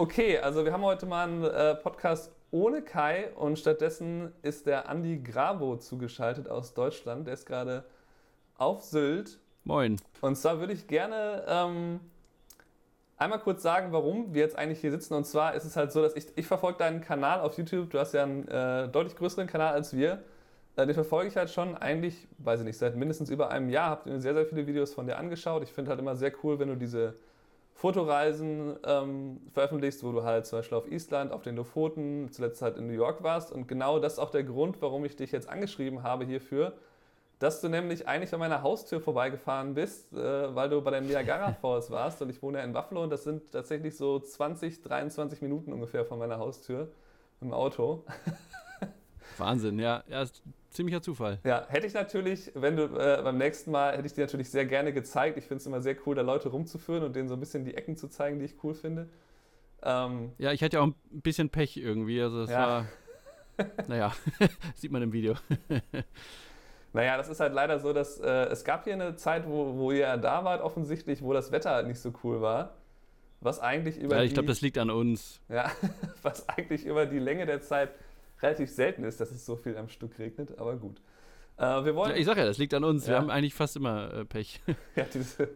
Okay, also wir haben heute mal einen äh, Podcast ohne Kai und stattdessen ist der Andi Grabo zugeschaltet aus Deutschland. Der ist gerade auf Sylt. Moin. Und zwar würde ich gerne ähm, einmal kurz sagen, warum wir jetzt eigentlich hier sitzen. Und zwar ist es halt so, dass ich, ich verfolge deinen Kanal auf YouTube. Du hast ja einen äh, deutlich größeren Kanal als wir. Äh, den verfolge ich halt schon eigentlich, weiß ich nicht, seit mindestens über einem Jahr. Habe mir sehr, sehr viele Videos von dir angeschaut. Ich finde halt immer sehr cool, wenn du diese Fotoreisen ähm, veröffentlichst, wo du halt zum Beispiel auf Island, auf den Lofoten, zuletzt halt in New York warst. Und genau das ist auch der Grund, warum ich dich jetzt angeschrieben habe hierfür, dass du nämlich eigentlich an meiner Haustür vorbeigefahren bist, äh, weil du bei der Niagara Falls warst. Und ich wohne ja in Buffalo und das sind tatsächlich so 20, 23 Minuten ungefähr von meiner Haustür im Auto. Wahnsinn, ja. ja ziemlicher Zufall. Ja, hätte ich natürlich, wenn du äh, beim nächsten Mal, hätte ich dir natürlich sehr gerne gezeigt. Ich finde es immer sehr cool, da Leute rumzuführen und denen so ein bisschen die Ecken zu zeigen, die ich cool finde. Ähm, ja, ich hatte ja auch ein bisschen Pech irgendwie. Also es ja. war, naja, sieht man im Video. naja, das ist halt leider so, dass äh, es gab hier eine Zeit, wo, wo ihr da wart, offensichtlich, wo das Wetter halt nicht so cool war. Was eigentlich über Ja, ich glaube, das liegt an uns. Ja, was eigentlich über die Länge der Zeit relativ selten ist, dass es so viel am Stück regnet, aber gut. Äh, wir wollen, ja, ich sag ja, das liegt an uns. Ja. Wir haben eigentlich fast immer äh, Pech. ja, diese,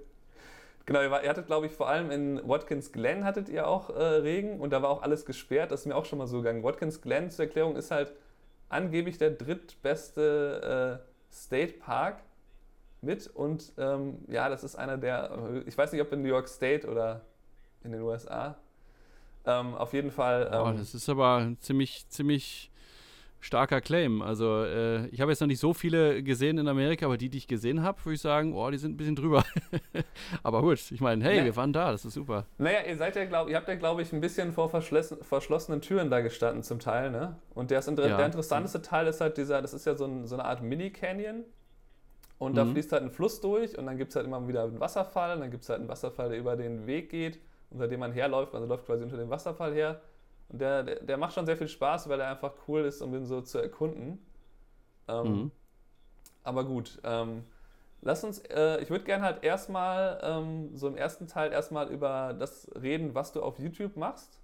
genau, ihr, hattet, glaube ich, vor allem in Watkins Glen hattet ihr auch äh, Regen und da war auch alles gesperrt. Das ist mir auch schon mal so gegangen. Watkins Glen, zur Erklärung, ist halt angeblich der drittbeste äh, State Park mit und ähm, ja, das ist einer der, ich weiß nicht, ob in New York State oder in den USA. Ähm, auf jeden Fall. Ähm, oh, das ist aber ziemlich, ziemlich starker Claim. Also äh, ich habe jetzt noch nicht so viele gesehen in Amerika, aber die, die ich gesehen habe, würde ich sagen, oh, die sind ein bisschen drüber. aber gut, ich meine, hey, ja. wir waren da, das ist super. Naja, ihr seid ja, glaub, ihr habt ja, glaube ich, ein bisschen vor verschlossenen Türen da gestanden zum Teil, ne? Und der, Inter ja. der interessanteste Teil ist halt dieser, das ist ja so, ein, so eine Art Mini-Canyon. Und mhm. da fließt halt ein Fluss durch und dann gibt es halt immer wieder einen Wasserfall und dann gibt es halt einen Wasserfall, der über den Weg geht, unter dem man herläuft, also läuft quasi unter dem Wasserfall her. Und der, der, der, macht schon sehr viel Spaß, weil er einfach cool ist, um den so zu erkunden. Ähm, mhm. Aber gut, ähm, lass uns, äh, ich würde gerne halt erstmal, ähm, so im ersten Teil erstmal über das reden, was du auf YouTube machst.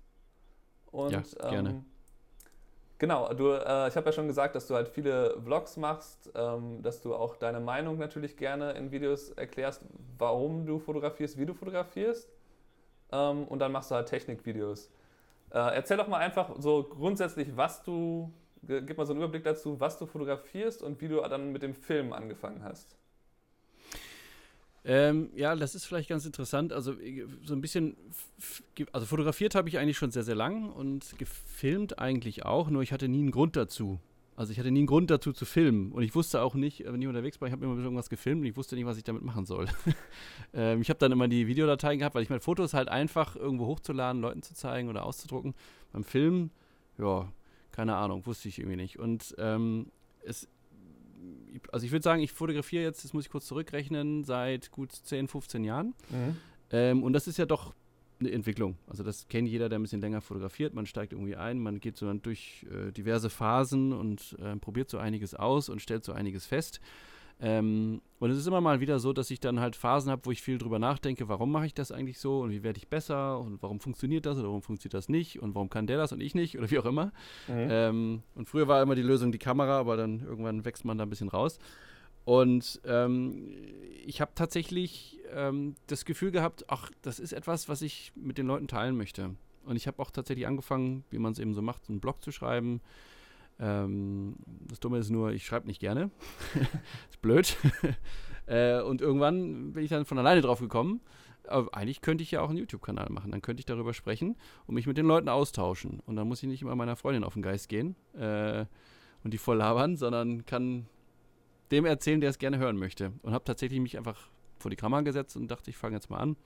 Und, ja, gerne. Ähm, genau, du, äh, ich habe ja schon gesagt, dass du halt viele Vlogs machst, ähm, dass du auch deine Meinung natürlich gerne in Videos erklärst, warum du fotografierst, wie du fotografierst. Ähm, und dann machst du halt Technikvideos. Äh, erzähl doch mal einfach so grundsätzlich, was du, gib mal so einen Überblick dazu, was du fotografierst und wie du dann mit dem Film angefangen hast. Ähm, ja, das ist vielleicht ganz interessant. Also so ein bisschen, also fotografiert habe ich eigentlich schon sehr, sehr lang und gefilmt eigentlich auch, nur ich hatte nie einen Grund dazu. Also ich hatte nie einen Grund dazu zu filmen und ich wusste auch nicht, wenn ich unterwegs war, ich habe immer irgendwas gefilmt und ich wusste nicht, was ich damit machen soll. ähm, ich habe dann immer die Videodateien gehabt, weil ich meine, Fotos halt einfach irgendwo hochzuladen, Leuten zu zeigen oder auszudrucken. Beim Film, ja, keine Ahnung, wusste ich irgendwie nicht. Und ähm, es, also ich würde sagen, ich fotografiere jetzt, das muss ich kurz zurückrechnen, seit gut 10, 15 Jahren. Mhm. Ähm, und das ist ja doch eine Entwicklung. Also das kennt jeder, der ein bisschen länger fotografiert. Man steigt irgendwie ein, man geht so dann durch äh, diverse Phasen und äh, probiert so einiges aus und stellt so einiges fest. Ähm, und es ist immer mal wieder so, dass ich dann halt Phasen habe, wo ich viel drüber nachdenke, warum mache ich das eigentlich so und wie werde ich besser und warum funktioniert das oder warum funktioniert das nicht und warum kann der das und ich nicht oder wie auch immer. Mhm. Ähm, und früher war immer die Lösung die Kamera, aber dann irgendwann wächst man da ein bisschen raus. Und ähm, ich habe tatsächlich ähm, das Gefühl gehabt, ach, das ist etwas, was ich mit den Leuten teilen möchte. Und ich habe auch tatsächlich angefangen, wie man es eben so macht, einen Blog zu schreiben. Ähm, das Dumme ist nur, ich schreibe nicht gerne. ist blöd. äh, und irgendwann bin ich dann von alleine drauf gekommen. Aber eigentlich könnte ich ja auch einen YouTube-Kanal machen. Dann könnte ich darüber sprechen und mich mit den Leuten austauschen. Und dann muss ich nicht immer meiner Freundin auf den Geist gehen äh, und die voll labern, sondern kann dem erzählen, der es gerne hören möchte. Und habe tatsächlich mich einfach vor die Kamera gesetzt und dachte, ich fange jetzt mal an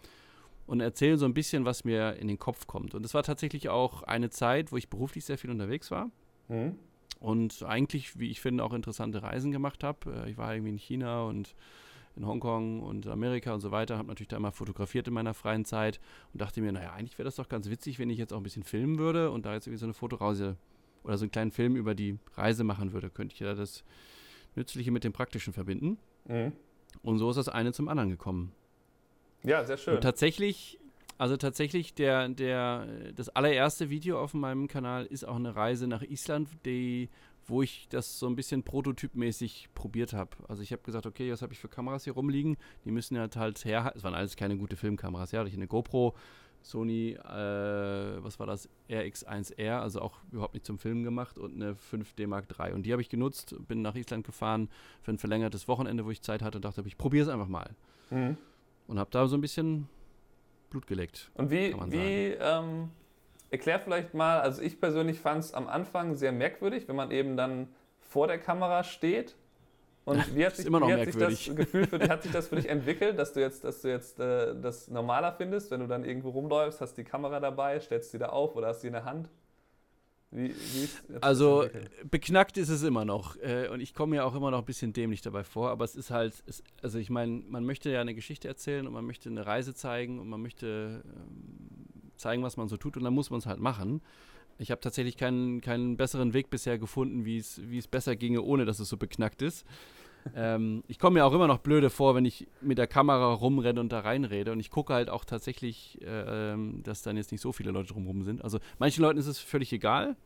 und erzähle so ein bisschen, was mir in den Kopf kommt. Und es war tatsächlich auch eine Zeit, wo ich beruflich sehr viel unterwegs war. Mhm. Und eigentlich, wie ich finde, auch interessante Reisen gemacht habe. Äh, ich war irgendwie in China und in Hongkong und Amerika und so weiter, habe natürlich da immer fotografiert in meiner freien Zeit und dachte mir, naja, eigentlich wäre das doch ganz witzig, wenn ich jetzt auch ein bisschen filmen würde und da jetzt irgendwie so eine Fotoreise oder so einen kleinen Film über die Reise machen würde. Könnte ich ja das Nützliche mit dem Praktischen verbinden. Mhm. Und so ist das eine zum anderen gekommen. Ja, sehr schön. Und tatsächlich also tatsächlich, der, der, das allererste Video auf meinem Kanal ist auch eine Reise nach Island, die, wo ich das so ein bisschen prototypmäßig probiert habe. Also ich habe gesagt, okay, was habe ich für Kameras hier rumliegen? Die müssen halt halt her. Es waren alles keine gute Filmkameras. Ja, hatte ich eine GoPro, Sony, äh, was war das? RX1R, also auch überhaupt nicht zum Filmen gemacht und eine 5D Mark III. Und die habe ich genutzt, bin nach Island gefahren für ein verlängertes Wochenende, wo ich Zeit hatte und dachte, ich probiere es einfach mal. Mhm. Und habe da so ein bisschen Blut geleckt. Und wie, wie ähm, erklär vielleicht mal, also ich persönlich fand es am Anfang sehr merkwürdig, wenn man eben dann vor der Kamera steht. Und wie hat, sich, wie hat sich, das Gefühl für, hat sich das für dich entwickelt, dass du jetzt, dass du jetzt äh, das normaler findest, wenn du dann irgendwo rumläufst, hast die Kamera dabei, stellst sie da auf oder hast sie in der Hand? Wie, wie also beknackt ist es immer noch. Äh, und ich komme mir auch immer noch ein bisschen dämlich dabei vor. Aber es ist halt, es, also ich meine, man möchte ja eine Geschichte erzählen und man möchte eine Reise zeigen und man möchte ähm, zeigen, was man so tut. Und dann muss man es halt machen. Ich habe tatsächlich keinen, keinen besseren Weg bisher gefunden, wie es besser ginge, ohne dass es so beknackt ist. ähm, ich komme mir auch immer noch blöde vor, wenn ich mit der Kamera rumrenne und da reinrede. Und ich gucke halt auch tatsächlich, äh, ähm, dass dann jetzt nicht so viele Leute drumherum sind. Also manchen Leuten ist es völlig egal.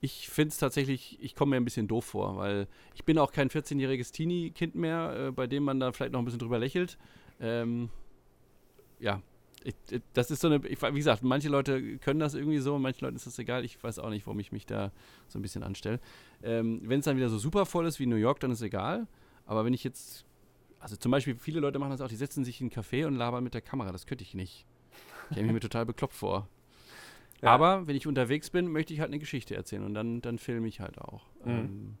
Ich finde es tatsächlich, ich komme mir ein bisschen doof vor, weil ich bin auch kein 14-jähriges Teenie-Kind mehr, äh, bei dem man da vielleicht noch ein bisschen drüber lächelt. Ähm, ja, ich, das ist so eine, ich, wie gesagt, manche Leute können das irgendwie so, manchen Leuten ist das egal. Ich weiß auch nicht, warum ich mich da so ein bisschen anstelle. Ähm, wenn es dann wieder so super voll ist wie New York, dann ist es egal. Aber wenn ich jetzt, also zum Beispiel, viele Leute machen das auch, die setzen sich in einen Café und labern mit der Kamera. Das könnte ich nicht. Ich stelle mir total bekloppt vor. Ja. Aber wenn ich unterwegs bin, möchte ich halt eine Geschichte erzählen und dann, dann filme ich halt auch. Mhm. Ähm,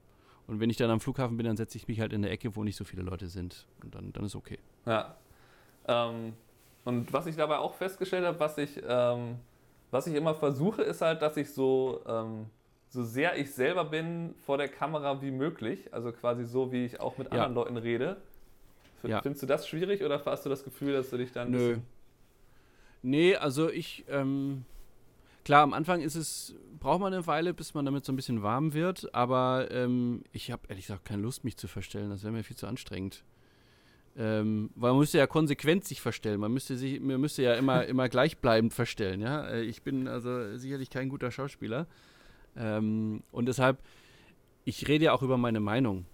und wenn ich dann am Flughafen bin, dann setze ich mich halt in der Ecke, wo nicht so viele Leute sind. Und dann, dann ist okay. Ja. Ähm, und was ich dabei auch festgestellt habe, was ich, ähm, was ich immer versuche, ist halt, dass ich so, ähm, so sehr ich selber bin vor der Kamera wie möglich. Also quasi so, wie ich auch mit anderen Leuten rede. F ja. Findest du das schwierig oder hast du das Gefühl, dass du dich dann. Nö. Nee, also ich. Ähm, klar, am Anfang ist es, braucht man eine Weile, bis man damit so ein bisschen warm wird, aber ähm, ich habe ehrlich gesagt keine Lust, mich zu verstellen. Das wäre mir viel zu anstrengend. Ähm, weil man müsste ja konsequent sich verstellen. Man müsste, sich, man müsste ja immer, immer gleichbleibend verstellen. Ja? Äh, ich bin also sicherlich kein guter Schauspieler. Ähm, und deshalb, ich rede ja auch über meine Meinung.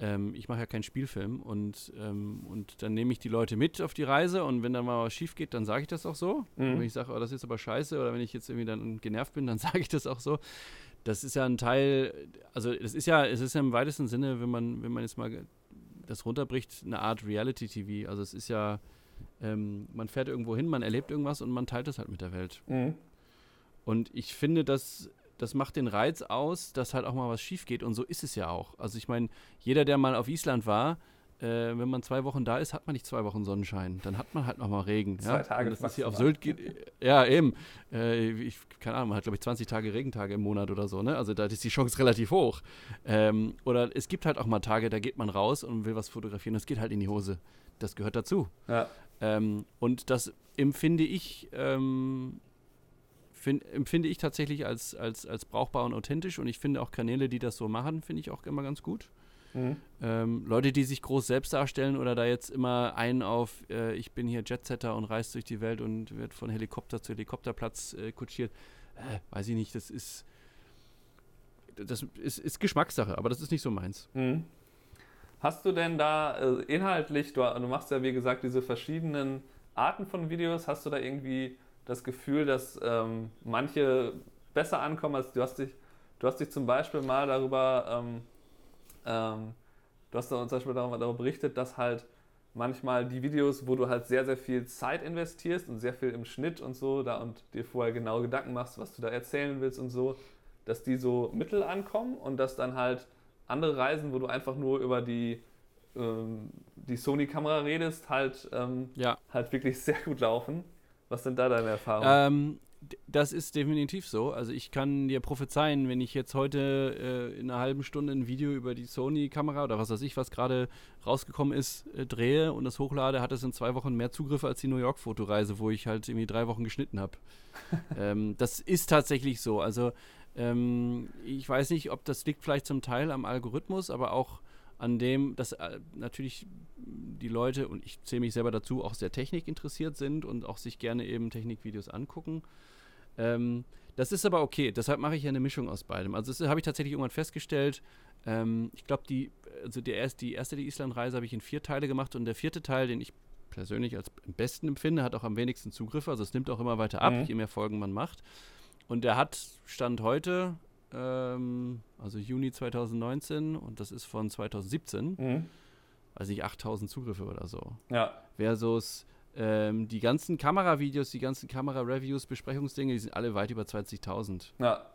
Ähm, ich mache ja keinen Spielfilm und, ähm, und dann nehme ich die Leute mit auf die Reise und wenn dann mal was schief geht, dann sage ich das auch so. Mhm. Wenn ich sage, oh, das ist aber scheiße oder wenn ich jetzt irgendwie dann genervt bin, dann sage ich das auch so. Das ist ja ein Teil, also es ist ja, es ist ja im weitesten Sinne, wenn man, wenn man jetzt mal das runterbricht, eine Art Reality-TV. Also es ist ja, ähm, man fährt irgendwo hin, man erlebt irgendwas und man teilt es halt mit der Welt. Mhm. Und ich finde, dass das macht den Reiz aus, dass halt auch mal was schief geht. Und so ist es ja auch. Also ich meine, jeder, der mal auf Island war, äh, wenn man zwei Wochen da ist, hat man nicht zwei Wochen Sonnenschein. Dann hat man halt noch mal Regen. Zwei ja? Tage. Und das ist hier auf Sylt geht. Ja, eben. Äh, ich, keine Ahnung, man hat, glaube ich, 20 Tage Regentage im Monat oder so. Ne? Also da ist die Chance relativ hoch. Ähm, oder es gibt halt auch mal Tage, da geht man raus und will was fotografieren. Das geht halt in die Hose. Das gehört dazu. Ja. Ähm, und das empfinde ich, ähm, find, empfinde ich tatsächlich als, als, als brauchbar und authentisch. Und ich finde auch Kanäle, die das so machen, finde ich auch immer ganz gut. Mhm. Ähm, Leute, die sich groß selbst darstellen oder da jetzt immer einen auf, äh, ich bin hier Jetsetter und reist durch die Welt und wird von Helikopter zu Helikopterplatz äh, kutschiert, äh, weiß ich nicht, das ist, das ist, ist, Geschmackssache, aber das ist nicht so meins. Mhm. Hast du denn da äh, inhaltlich, du, du machst ja wie gesagt diese verschiedenen Arten von Videos, hast du da irgendwie das Gefühl, dass ähm, manche besser ankommen als du hast dich, du hast dich zum Beispiel mal darüber ähm, ähm, du hast da zum Beispiel darüber, darüber berichtet, dass halt manchmal die Videos, wo du halt sehr, sehr viel Zeit investierst und sehr viel im Schnitt und so, da und dir vorher genau Gedanken machst, was du da erzählen willst und so, dass die so mittel ankommen und dass dann halt andere Reisen, wo du einfach nur über die, ähm, die Sony-Kamera redest, halt, ähm, ja. halt wirklich sehr gut laufen. Was sind da deine Erfahrungen? Ähm, das ist definitiv so. Also ich kann dir prophezeien, wenn ich jetzt heute äh, in einer halben Stunde ein Video über die Sony-Kamera oder was weiß ich, was gerade rausgekommen ist, äh, drehe und das hochlade, hat es in zwei Wochen mehr Zugriffe als die New York-Fotoreise, wo ich halt irgendwie drei Wochen geschnitten habe. ähm, das ist tatsächlich so. Also ähm, ich weiß nicht, ob das liegt vielleicht zum Teil am Algorithmus, aber auch an dem, dass äh, natürlich die Leute, und ich zähle mich selber dazu, auch sehr technikinteressiert sind und auch sich gerne eben Technikvideos angucken. Ähm, das ist aber okay, deshalb mache ich ja eine Mischung aus beidem. Also das habe ich tatsächlich irgendwann festgestellt. Ähm, ich glaube, die, also der erst, die erste die Island-Reise habe ich in vier Teile gemacht und der vierte Teil, den ich persönlich als am besten empfinde, hat auch am wenigsten Zugriffe. Also es nimmt auch immer weiter ab, mhm. je mehr Folgen man macht. Und der hat Stand heute, ähm, also Juni 2019, und das ist von 2017, mhm. weiß ich, 8000 Zugriffe oder so. Ja. Versus ähm, die ganzen Kameravideos, die ganzen Kamera-Reviews, Besprechungsdinge, die sind alle weit über 20.000. Ja.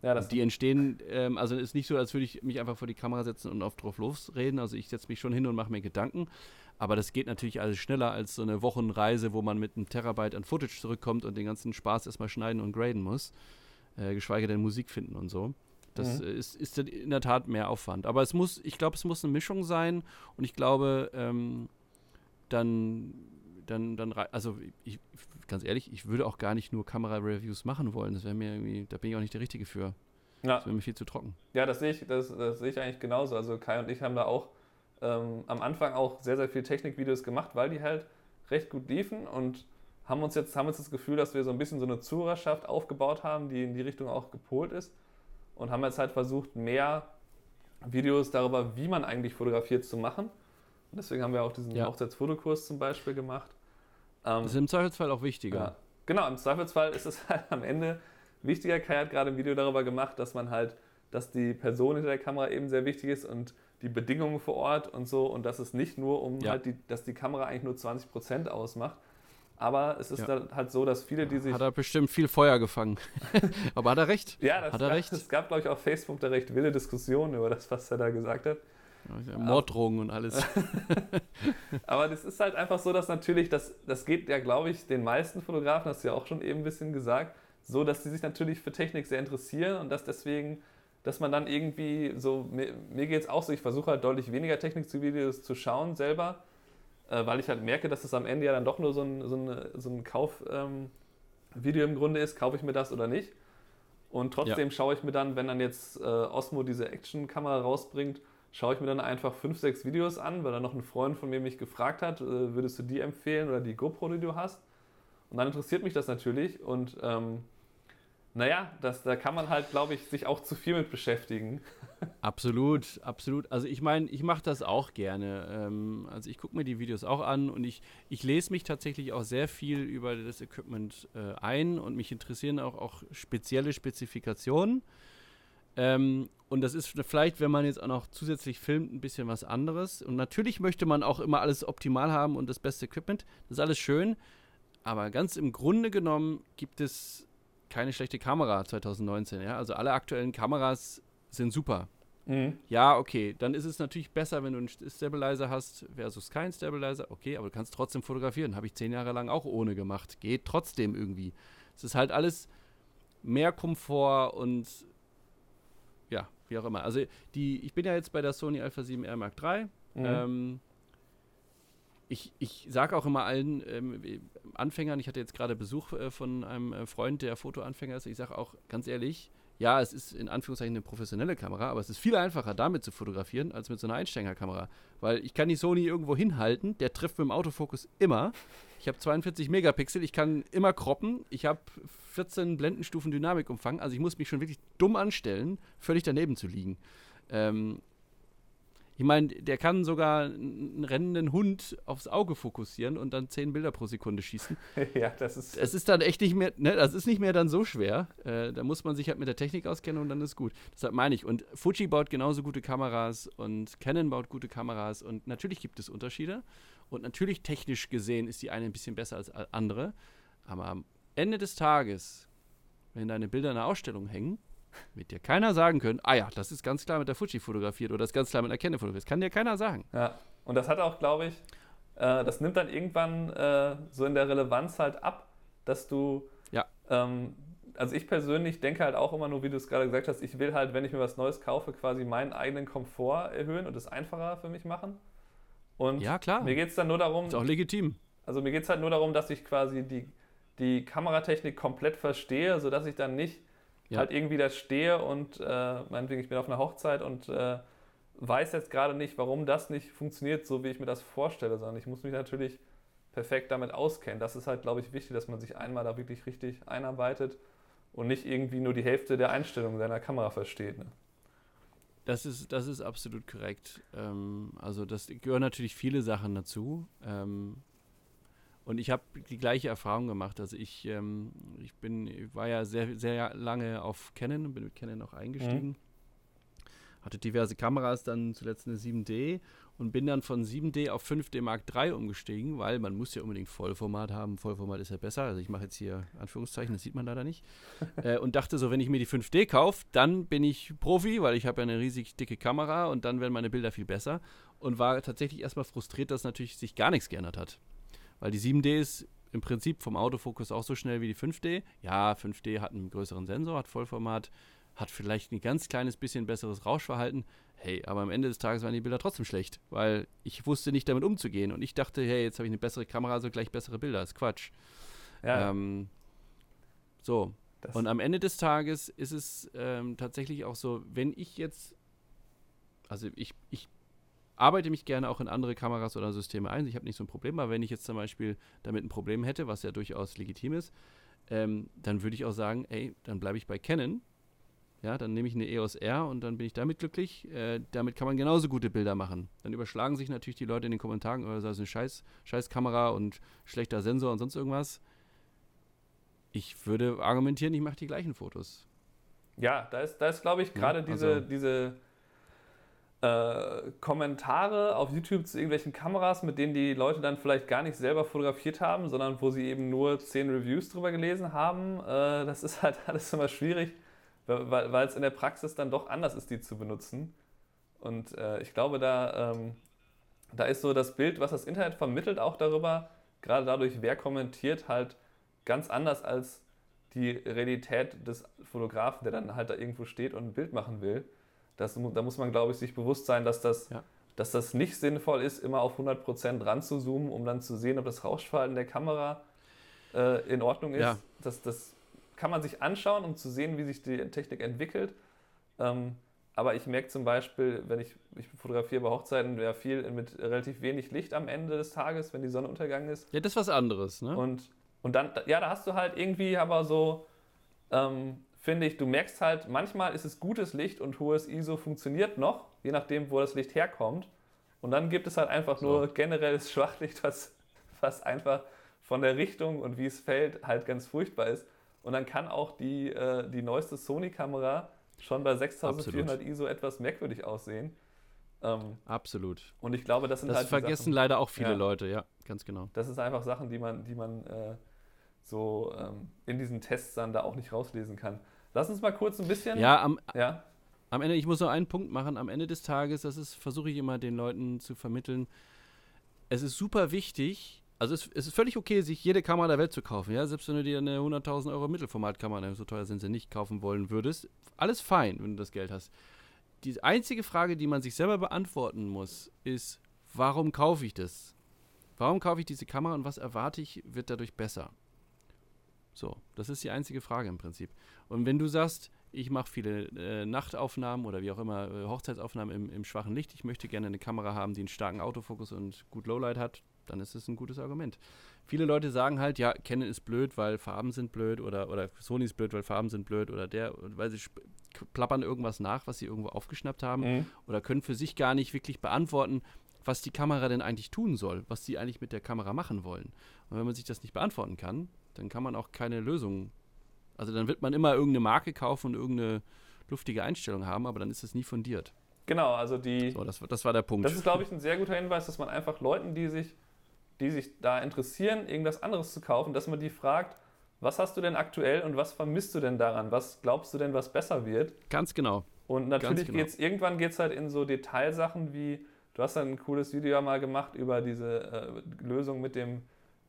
Ja, das die entstehen, ähm, also es ist nicht so, als würde ich mich einfach vor die Kamera setzen und auf drauf losreden. Also ich setze mich schon hin und mache mir Gedanken. Aber das geht natürlich alles schneller als so eine Wochenreise, wo man mit einem Terabyte an Footage zurückkommt und den ganzen Spaß erstmal schneiden und graden muss. Äh, geschweige denn Musik finden und so. Das mhm. ist, ist in der Tat mehr Aufwand. Aber es muss, ich glaube, es muss eine Mischung sein und ich glaube, ähm, dann, dann, dann, also ich, ganz ehrlich, ich würde auch gar nicht nur Kamera-Reviews machen wollen. Das wäre mir irgendwie, da bin ich auch nicht der Richtige für. Ja. Das wäre mir viel zu trocken. Ja, das sehe ich, das, das sehe ich eigentlich genauso. Also Kai und ich haben da auch ähm, am Anfang auch sehr, sehr viele Technikvideos gemacht, weil die halt recht gut liefen und haben uns jetzt haben uns das Gefühl, dass wir so ein bisschen so eine Zuhörerschaft aufgebaut haben, die in die Richtung auch gepolt ist und haben jetzt halt versucht, mehr Videos darüber, wie man eigentlich fotografiert, zu machen. Und deswegen haben wir auch diesen ja. Hochzeitsfotokurs zum Beispiel gemacht. Ähm, das ist im Zweifelsfall auch wichtiger. Ja, genau, im Zweifelsfall ist es halt am Ende wichtiger. Kai hat gerade ein Video darüber gemacht, dass man halt, dass die Person hinter der Kamera eben sehr wichtig ist und die Bedingungen vor Ort und so und dass es nicht nur um ja. halt die, dass die Kamera eigentlich nur 20 Prozent ausmacht. Aber es ist ja. halt so, dass viele, die sich. Hat er bestimmt viel Feuer gefangen. Aber hat er recht? Ja, das hat er recht. Es gab, glaube ich, auf Facebook da recht wilde Diskussionen über das, was er da gesagt hat. Ja, Morddrohungen und alles. Aber das ist halt einfach so, dass natürlich, das, das geht ja, glaube ich, den meisten Fotografen, hast du ja auch schon eben ein bisschen gesagt, so, dass sie sich natürlich für Technik sehr interessieren und dass deswegen dass man dann irgendwie so, mir, mir geht es auch so, ich versuche halt deutlich weniger Technik-Videos zu schauen selber, äh, weil ich halt merke, dass es am Ende ja dann doch nur so ein, so eine, so ein Kaufvideo ähm, im Grunde ist, kaufe ich mir das oder nicht. Und trotzdem ja. schaue ich mir dann, wenn dann jetzt äh, Osmo diese Action-Kamera rausbringt, schaue ich mir dann einfach fünf, sechs Videos an, weil dann noch ein Freund von mir mich gefragt hat, äh, würdest du die empfehlen oder die GoPro, die du hast? Und dann interessiert mich das natürlich und ähm, naja, das, da kann man halt, glaube ich, sich auch zu viel mit beschäftigen. Absolut, absolut. Also ich meine, ich mache das auch gerne. Ähm, also ich gucke mir die Videos auch an und ich, ich lese mich tatsächlich auch sehr viel über das Equipment äh, ein und mich interessieren auch, auch spezielle Spezifikationen. Ähm, und das ist vielleicht, wenn man jetzt auch noch zusätzlich filmt, ein bisschen was anderes. Und natürlich möchte man auch immer alles optimal haben und das beste Equipment. Das ist alles schön. Aber ganz im Grunde genommen gibt es keine schlechte Kamera 2019, ja. Also alle aktuellen Kameras sind super. Mhm. Ja, okay, dann ist es natürlich besser, wenn du einen Stabilizer hast versus keinen Stabilizer. Okay, aber du kannst trotzdem fotografieren. Habe ich zehn Jahre lang auch ohne gemacht. Geht trotzdem irgendwie. Es ist halt alles mehr Komfort und wie auch immer. Also die, ich bin ja jetzt bei der Sony Alpha 7 R Mark III. Mhm. Ähm, ich, ich sage auch immer allen ähm, Anfängern, ich hatte jetzt gerade Besuch äh, von einem äh, Freund, der Fotoanfänger ist, ich sage auch ganz ehrlich, ja, es ist in Anführungszeichen eine professionelle Kamera, aber es ist viel einfacher, damit zu fotografieren, als mit so einer Einsteigerkamera. Weil ich kann die Sony irgendwo hinhalten, der trifft mit dem Autofokus immer. Ich habe 42 Megapixel, ich kann immer kroppen, ich habe 14 Blendenstufen Dynamikumfang, also ich muss mich schon wirklich dumm anstellen, völlig daneben zu liegen. Ähm, ich meine, der kann sogar einen rennenden Hund aufs Auge fokussieren und dann 10 Bilder pro Sekunde schießen. ja, das ist. Es ist dann echt nicht mehr, ne, das ist nicht mehr dann so schwer. Äh, da muss man sich halt mit der Technik auskennen und dann ist gut. Deshalb meine ich. Und Fuji baut genauso gute Kameras und Canon baut gute Kameras und natürlich gibt es Unterschiede. Und natürlich technisch gesehen ist die eine ein bisschen besser als andere. Aber am Ende des Tages, wenn deine Bilder in einer Ausstellung hängen, wird dir keiner sagen können, ah ja, das ist ganz klar mit der Fuji fotografiert oder das ist ganz klar mit einer Canon fotografiert. Das kann dir keiner sagen. Ja, und das hat auch, glaube ich, äh, das nimmt dann irgendwann äh, so in der Relevanz halt ab, dass du, ja. Ähm, also ich persönlich denke halt auch immer nur, wie du es gerade gesagt hast, ich will halt, wenn ich mir was Neues kaufe, quasi meinen eigenen Komfort erhöhen und es einfacher für mich machen. Und ja, klar. mir geht es dann nur darum. Ist auch legitim. Also mir geht es halt nur darum, dass ich quasi die, die Kameratechnik komplett verstehe, sodass ich dann nicht ja. halt irgendwie da stehe und äh, meinetwegen, ich bin auf einer Hochzeit und äh, weiß jetzt gerade nicht, warum das nicht funktioniert, so wie ich mir das vorstelle, sondern ich muss mich natürlich perfekt damit auskennen. Das ist halt, glaube ich, wichtig, dass man sich einmal da wirklich richtig einarbeitet und nicht irgendwie nur die Hälfte der Einstellungen seiner Kamera versteht. Ne? Das ist, das ist absolut korrekt. Ähm, also das gehören natürlich viele Sachen dazu. Ähm, und ich habe die gleiche Erfahrung gemacht. Also ich, ähm, ich bin, ich war ja sehr, sehr lange auf Canon und bin mit Canon auch eingestiegen. Mhm. Hatte diverse Kameras, dann zuletzt eine 7D und bin dann von 7D auf 5D Mark III umgestiegen, weil man muss ja unbedingt Vollformat haben. Vollformat ist ja besser. Also ich mache jetzt hier Anführungszeichen, das sieht man leider nicht. äh, und dachte so, wenn ich mir die 5D kaufe, dann bin ich Profi, weil ich habe ja eine riesig dicke Kamera und dann werden meine Bilder viel besser. Und war tatsächlich erstmal frustriert, dass natürlich sich gar nichts geändert hat. Weil die 7D ist im Prinzip vom Autofokus auch so schnell wie die 5D. Ja, 5D hat einen größeren Sensor, hat Vollformat, hat vielleicht ein ganz kleines bisschen besseres Rauschverhalten. Hey, aber am Ende des Tages waren die Bilder trotzdem schlecht, weil ich wusste nicht damit umzugehen und ich dachte, hey, jetzt habe ich eine bessere Kamera, also gleich bessere Bilder. Das ist Quatsch. Ja. Ähm, so. Das und am Ende des Tages ist es ähm, tatsächlich auch so, wenn ich jetzt, also ich, ich arbeite mich gerne auch in andere Kameras oder Systeme ein. Ich habe nicht so ein Problem, aber wenn ich jetzt zum Beispiel damit ein Problem hätte, was ja durchaus legitim ist, ähm, dann würde ich auch sagen, ey, dann bleibe ich bei Canon, ja, dann nehme ich eine EOS R und dann bin ich damit glücklich. Äh, damit kann man genauso gute Bilder machen. Dann überschlagen sich natürlich die Leute in den Kommentaren, oh, das ist eine scheiß, scheiß Kamera und schlechter Sensor und sonst irgendwas. Ich würde argumentieren, ich mache die gleichen Fotos. Ja, da ist, da ist glaube ich, gerade ja, also diese, diese äh, Kommentare auf YouTube zu irgendwelchen Kameras, mit denen die Leute dann vielleicht gar nicht selber fotografiert haben, sondern wo sie eben nur zehn Reviews drüber gelesen haben. Äh, das ist halt alles immer schwierig weil, es in der Praxis dann doch anders ist, die zu benutzen. Und äh, ich glaube, da, ähm, da ist so das Bild, was das Internet vermittelt, auch darüber, gerade dadurch, wer kommentiert, halt ganz anders als die Realität des Fotografen, der dann halt da irgendwo steht und ein Bild machen will. Das, da muss man, glaube ich, sich bewusst sein, dass das, ja. dass das nicht sinnvoll ist, immer auf 100% ranzuzoomen, um dann zu sehen, ob das Rauschverhalten der Kamera äh, in Ordnung ist. Ja. Das, das kann man sich anschauen, um zu sehen, wie sich die Technik entwickelt. Ähm, aber ich merke zum Beispiel, wenn ich, ich fotografiere bei Hochzeiten, ja viel mit relativ wenig Licht am Ende des Tages, wenn die Sonne untergegangen ist. Ja, das ist was anderes, ne? Und, und dann, ja, da hast du halt irgendwie aber so, ähm, finde ich, du merkst halt, manchmal ist es gutes Licht und hohes ISO funktioniert noch, je nachdem, wo das Licht herkommt. Und dann gibt es halt einfach so. nur generelles Schwachlicht, was, was einfach von der Richtung und wie es fällt halt ganz furchtbar ist. Und dann kann auch die, äh, die neueste Sony-Kamera schon bei 6400 Absolut. ISO etwas merkwürdig aussehen. Ähm, Absolut. Und ich glaube, das sind das halt. vergessen Sachen, leider auch viele ja, Leute, ja, ganz genau. Das ist einfach Sachen, die man, die man äh, so ähm, in diesen Tests dann da auch nicht rauslesen kann. Lass uns mal kurz ein bisschen. Ja, am, ja? am Ende, ich muss noch einen Punkt machen. Am Ende des Tages, das ist, versuche ich immer den Leuten zu vermitteln. Es ist super wichtig, also es, es, ist völlig okay, sich jede Kamera der Welt zu kaufen, ja. Selbst wenn du dir eine 100.000 Euro Mittelformatkamera, so teuer sind sie nicht, kaufen wollen würdest. Alles fein, wenn du das Geld hast. Die einzige Frage, die man sich selber beantworten muss, ist, warum kaufe ich das? Warum kaufe ich diese Kamera und was erwarte ich, wird dadurch besser? So, das ist die einzige Frage im Prinzip. Und wenn du sagst, ich mache viele äh, Nachtaufnahmen oder wie auch immer, äh, Hochzeitsaufnahmen im, im, schwachen Licht, ich möchte gerne eine Kamera haben, die einen starken Autofokus und gut Lowlight hat, dann ist es ein gutes Argument. Viele Leute sagen halt, ja, Canon ist blöd, weil Farben sind blöd oder, oder Sony ist blöd, weil Farben sind blöd oder der, weil sie plappern irgendwas nach, was sie irgendwo aufgeschnappt haben mhm. oder können für sich gar nicht wirklich beantworten, was die Kamera denn eigentlich tun soll, was sie eigentlich mit der Kamera machen wollen. Und wenn man sich das nicht beantworten kann, dann kann man auch keine Lösung. Also dann wird man immer irgendeine Marke kaufen und irgendeine luftige Einstellung haben, aber dann ist es nie fundiert. Genau, also die. So, das, das war der Punkt. Das ist, glaube ich, ein sehr guter Hinweis, dass man einfach Leuten, die sich die sich da interessieren, irgendwas anderes zu kaufen, dass man die fragt, was hast du denn aktuell und was vermisst du denn daran? Was glaubst du denn, was besser wird? Ganz genau. Und natürlich genau. geht's, irgendwann geht es halt in so Detailsachen wie, du hast dann ein cooles Video mal gemacht über diese äh, Lösung mit dem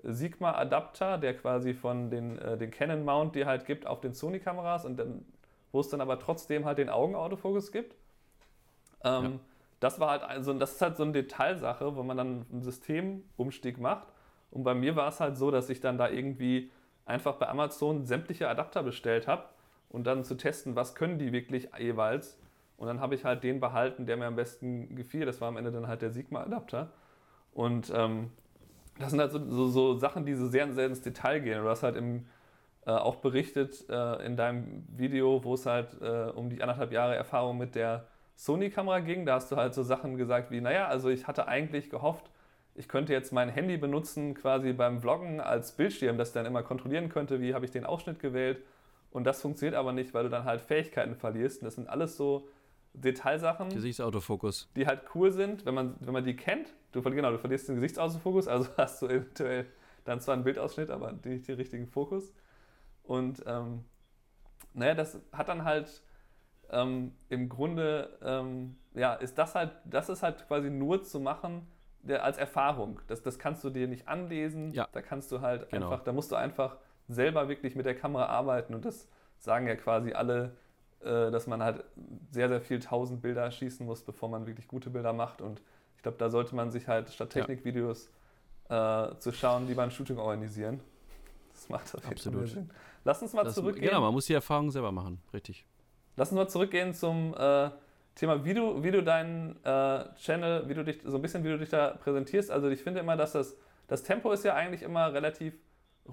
Sigma-Adapter, der quasi von den, äh, den Canon Mount dir halt gibt auf den Sony-Kameras und dann, wo es dann aber trotzdem halt den Augenautofokus gibt. Ähm, ja das war halt also das ist halt so eine Detailsache, wo man dann einen Systemumstieg macht. Und bei mir war es halt so, dass ich dann da irgendwie einfach bei Amazon sämtliche Adapter bestellt habe und dann zu testen, was können die wirklich jeweils. Und dann habe ich halt den behalten, der mir am besten gefiel. Das war am Ende dann halt der Sigma-Adapter. Und ähm, das sind halt so, so, so, Sachen, die so sehr, sehr ins Detail gehen. Du hast halt im, äh, auch berichtet äh, in deinem Video, wo es halt äh, um die anderthalb Jahre Erfahrung mit der Sony-Kamera ging. Da hast du halt so Sachen gesagt wie, naja, also ich hatte eigentlich gehofft, ich könnte jetzt mein Handy benutzen quasi beim Vloggen als Bildschirm, das dann immer kontrollieren könnte, wie habe ich den Ausschnitt gewählt. Und das funktioniert aber nicht, weil du dann halt Fähigkeiten verlierst. Und das sind alles so Detailsachen. Gesichtsautofokus. Die halt cool sind, wenn man, wenn man die kennt. Du, genau, du verlierst den Gesichtsautofokus, also hast du eventuell dann zwar einen Bildausschnitt, aber nicht den richtigen Fokus. Und ähm, naja, das hat dann halt ähm, im Grunde, ähm, ja, ist das halt, das ist halt quasi nur zu machen der, als Erfahrung. Das, das kannst du dir nicht anlesen. Ja. Da kannst du halt Genau. einfach, da musst du einfach selber wirklich mit der Kamera arbeiten und das sagen ja quasi alle, dass man halt sehr, sehr viel tausend Bilder schießen muss, bevor man wirklich gute Bilder macht und ich glaube, da sollte man sich halt statt Ja. Technikvideos äh, zu schauen, lieber ein Shooting organisieren. Das macht auf jeden Fall Absolut. Sinn. Lass uns mal Das, zurückgehen. genau, man muss die Erfahrung selber machen, richtig. Lass uns mal zurückgehen zum äh, Thema, wie du, wie du deinen äh, Channel, wie du dich, so ein bisschen, wie du dich da präsentierst. Also ich finde immer, dass das, das Tempo ist ja eigentlich immer relativ